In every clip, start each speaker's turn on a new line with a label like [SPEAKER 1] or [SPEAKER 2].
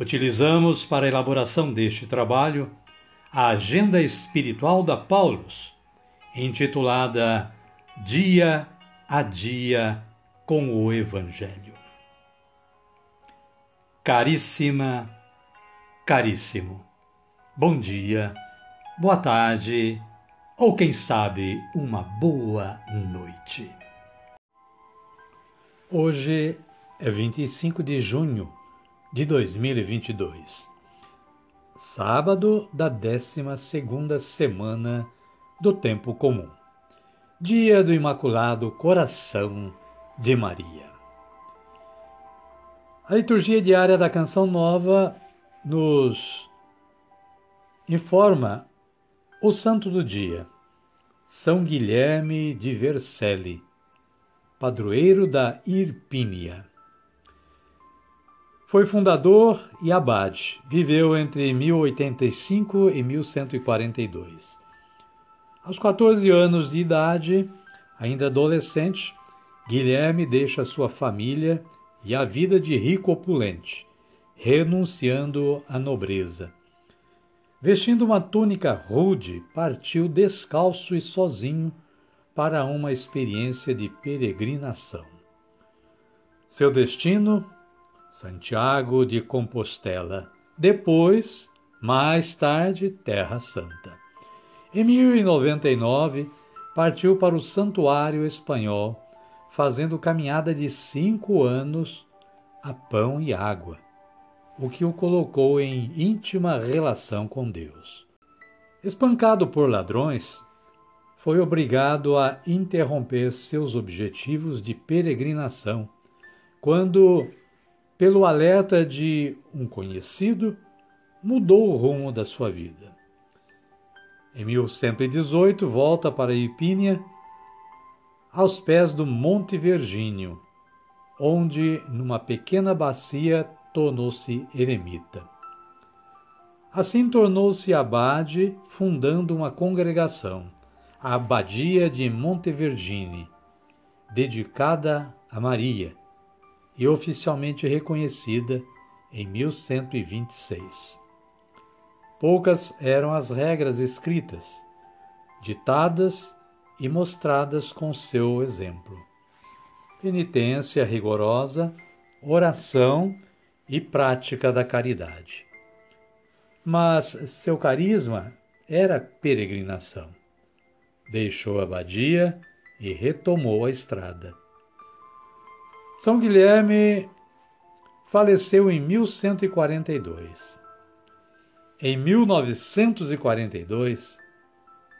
[SPEAKER 1] Utilizamos para a elaboração deste trabalho a Agenda Espiritual da Paulus, intitulada Dia a Dia com o Evangelho. Caríssima, caríssimo, bom dia, boa tarde ou quem sabe uma boa noite. Hoje é 25 de junho de 2022 sábado da décima segunda semana do tempo comum, dia do Imaculado Coração de Maria. A liturgia diária da Canção Nova nos informa o santo do dia, São Guilherme de Vercelli, padroeiro da Irpínia. Foi fundador e abade. Viveu entre 1085 e 1142. Aos 14 anos de idade, ainda adolescente, Guilherme deixa sua família e a vida de rico opulente, renunciando à nobreza. Vestindo uma túnica rude, partiu descalço e sozinho para uma experiência de peregrinação. Seu destino Santiago de Compostela, depois, mais tarde, Terra Santa. Em 1099, partiu para o Santuário Espanhol, fazendo caminhada de cinco anos a pão e água, o que o colocou em íntima relação com Deus. Espancado por ladrões, foi obrigado a interromper seus objetivos de peregrinação quando pelo alerta de um conhecido, mudou o rumo da sua vida. Em 1118, volta para Ipínia, aos pés do Monte Virgínio, onde, numa pequena bacia, tornou-se eremita. Assim tornou-se abade, fundando uma congregação, a Abadia de Montevergine, dedicada a Maria, e oficialmente reconhecida em 1126. Poucas eram as regras escritas, ditadas e mostradas com seu exemplo. Penitência rigorosa, oração e prática da caridade. Mas seu carisma era peregrinação. Deixou a abadia e retomou a estrada. São Guilherme faleceu em 1142. Em 1942,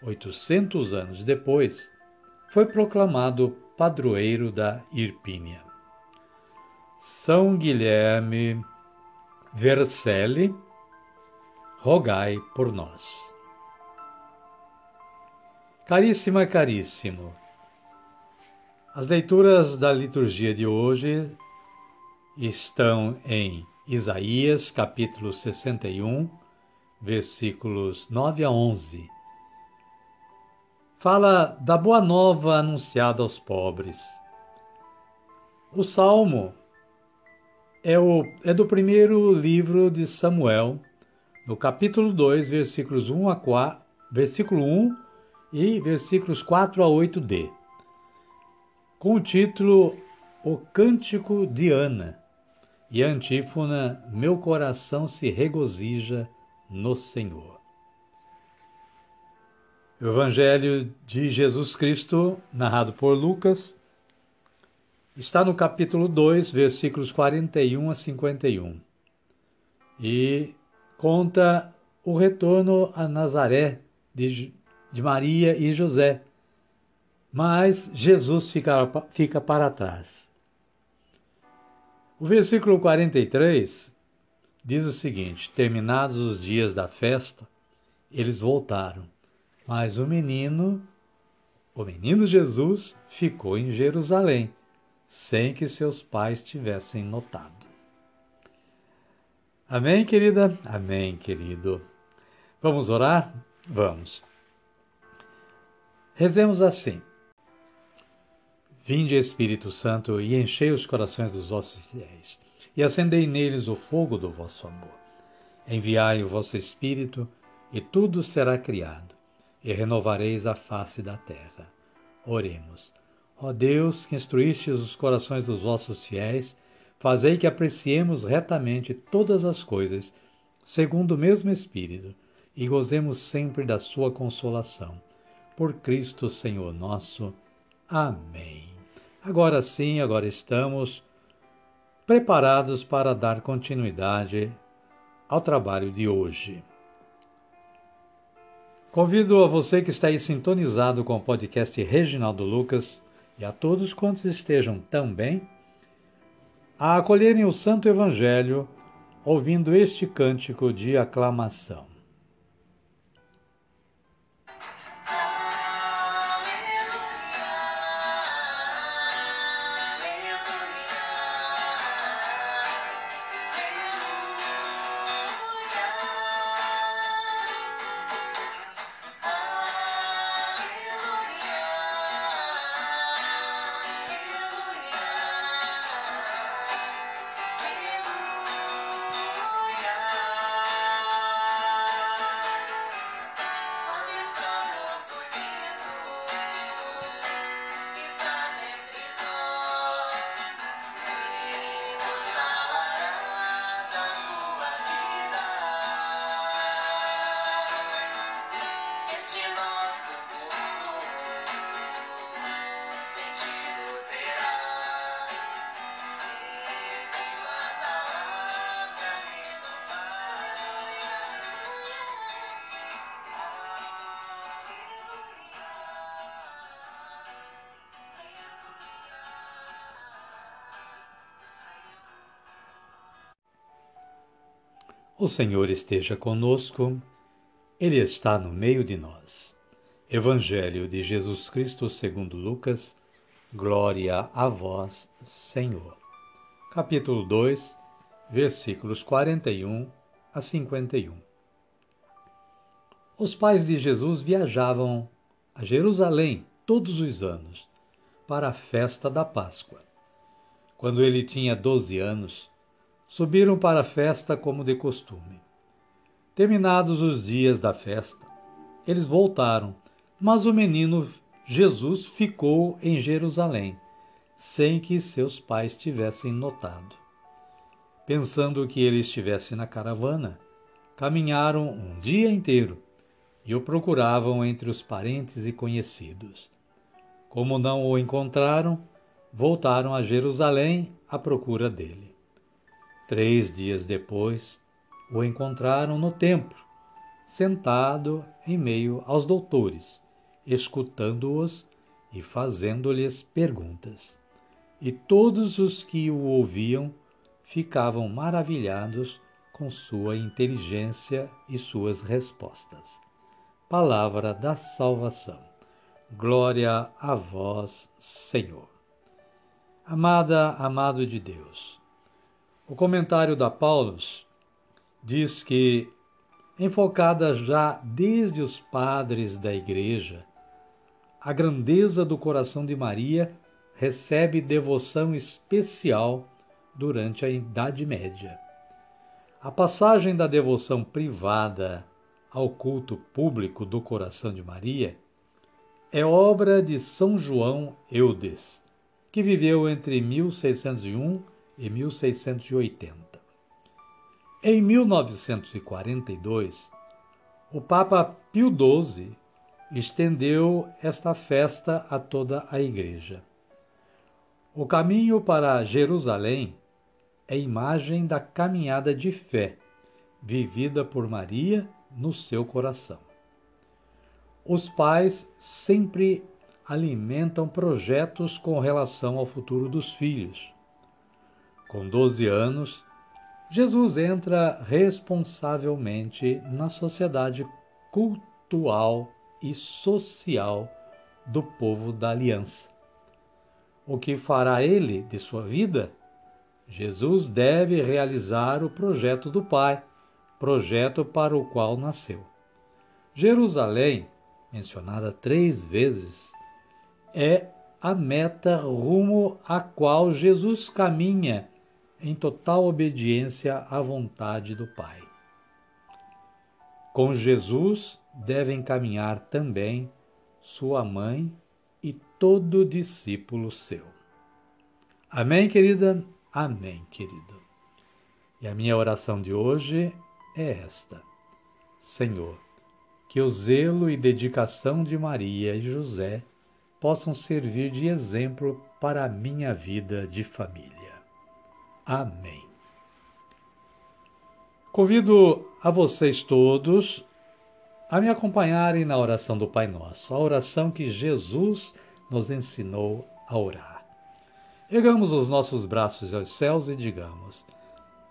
[SPEAKER 1] 800 anos depois, foi proclamado padroeiro da Irpínia. São Guilherme Vercelli, rogai por nós. Caríssima, caríssimo, as leituras da liturgia de hoje estão em Isaías, capítulo 61, versículos 9 a 11. Fala da boa nova anunciada aos pobres. O salmo é, o, é do primeiro livro de Samuel, no capítulo 2, versículos 1 a 4, versículo 1 e versículos 4 a 8d com o título O Cântico de Ana. E a antífona Meu coração se regozija no Senhor. O Evangelho de Jesus Cristo, narrado por Lucas, está no capítulo 2, versículos 41 a 51, e conta o retorno a Nazaré de, de Maria e José, mas Jesus fica, fica para trás. O versículo 43 diz o seguinte: Terminados os dias da festa, eles voltaram, mas o menino, o menino Jesus, ficou em Jerusalém, sem que seus pais tivessem notado. Amém, querida? Amém, querido. Vamos orar? Vamos. Rezemos assim. Vinde, Espírito Santo, e enchei os corações dos vossos fiéis, e acendei neles o fogo do vosso amor. Enviai o vosso Espírito, e tudo será criado, e renovareis a face da terra. Oremos. Ó Deus, que instruístes os corações dos vossos fiéis, fazei que apreciemos retamente todas as coisas, segundo o mesmo Espírito, e gozemos sempre da sua consolação. Por Cristo Senhor nosso. Amém. Agora sim, agora estamos preparados para dar continuidade ao trabalho de hoje. Convido a você que está aí sintonizado com o podcast Reginaldo Lucas e a todos quantos estejam também a acolherem o Santo Evangelho ouvindo este cântico de aclamação. O Senhor esteja conosco, Ele está no meio de nós. Evangelho de Jesus Cristo segundo Lucas, glória a vós, Senhor. Capítulo 2, versículos 41 a 51. Os pais de Jesus viajavam a Jerusalém todos os anos para a festa da Páscoa. Quando ele tinha doze anos, subiram para a festa como de costume. Terminados os dias da festa, eles voltaram, mas o menino Jesus ficou em Jerusalém, sem que seus pais tivessem notado. Pensando que ele estivesse na caravana, caminharam um dia inteiro e o procuravam entre os parentes e conhecidos. Como não o encontraram, voltaram a Jerusalém à procura dele. Três dias depois, o encontraram no templo, sentado em meio aos doutores, escutando-os e fazendo-lhes perguntas. E todos os que o ouviam ficavam maravilhados com sua inteligência e suas respostas. Palavra da salvação. Glória a vós, Senhor. Amada, amado de Deus, o comentário da Paulus diz que, enfocada já desde os padres da Igreja, a grandeza do coração de Maria recebe devoção especial durante a Idade Média. A passagem da devoção privada ao culto público do coração de Maria é obra de São João Eudes, que viveu entre 1601 e 1680. Em 1942, o Papa Pio XII estendeu esta festa a toda a Igreja. O caminho para Jerusalém é imagem da caminhada de fé vivida por Maria no seu coração. Os pais sempre alimentam projetos com relação ao futuro dos filhos com 12 anos, Jesus entra responsavelmente na sociedade cultural e social do povo da aliança. O que fará ele de sua vida? Jesus deve realizar o projeto do Pai, projeto para o qual nasceu. Jerusalém, mencionada três vezes, é a meta rumo à qual Jesus caminha em total obediência à vontade do Pai. Com Jesus devem caminhar também sua mãe e todo discípulo seu. Amém, querida? Amém, querido. E a minha oração de hoje é esta: Senhor, que o zelo e dedicação de Maria e José possam servir de exemplo para a minha vida de família. Amém. Convido a vocês todos a me acompanharem na oração do Pai Nosso, a oração que Jesus nos ensinou a orar. Ergamos os nossos braços aos céus e digamos: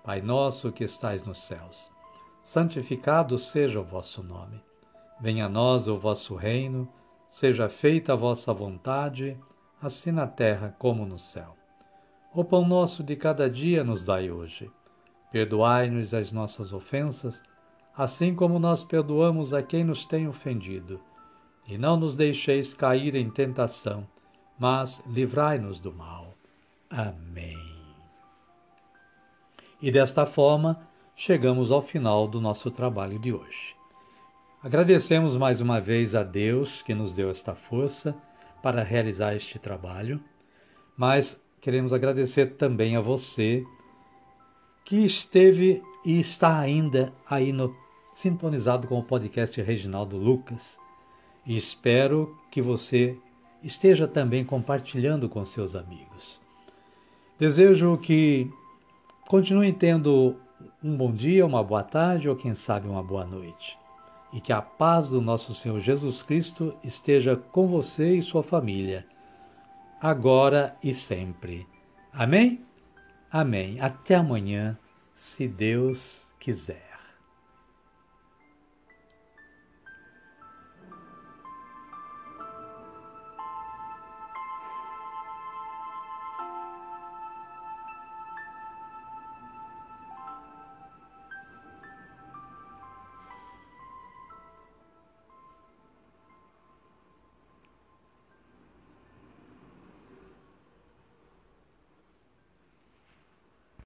[SPEAKER 1] Pai nosso que estais nos céus, santificado seja o vosso nome. Venha a nós o vosso reino, seja feita a vossa vontade, assim na terra como no céu. O pão nosso de cada dia nos dai hoje. Perdoai-nos as nossas ofensas, assim como nós perdoamos a quem nos tem ofendido. E não nos deixeis cair em tentação, mas livrai-nos do mal. Amém. E desta forma, chegamos ao final do nosso trabalho de hoje. Agradecemos mais uma vez a Deus que nos deu esta força para realizar este trabalho, mas queremos agradecer também a você que esteve e está ainda aí no, sintonizado com o podcast Reginaldo Lucas. E espero que você esteja também compartilhando com seus amigos. Desejo que continuem tendo um bom dia, uma boa tarde ou quem sabe uma boa noite. E que a paz do nosso Senhor Jesus Cristo esteja com você e sua família agora e sempre. Amém? Amém. Até amanhã, se Deus quiser.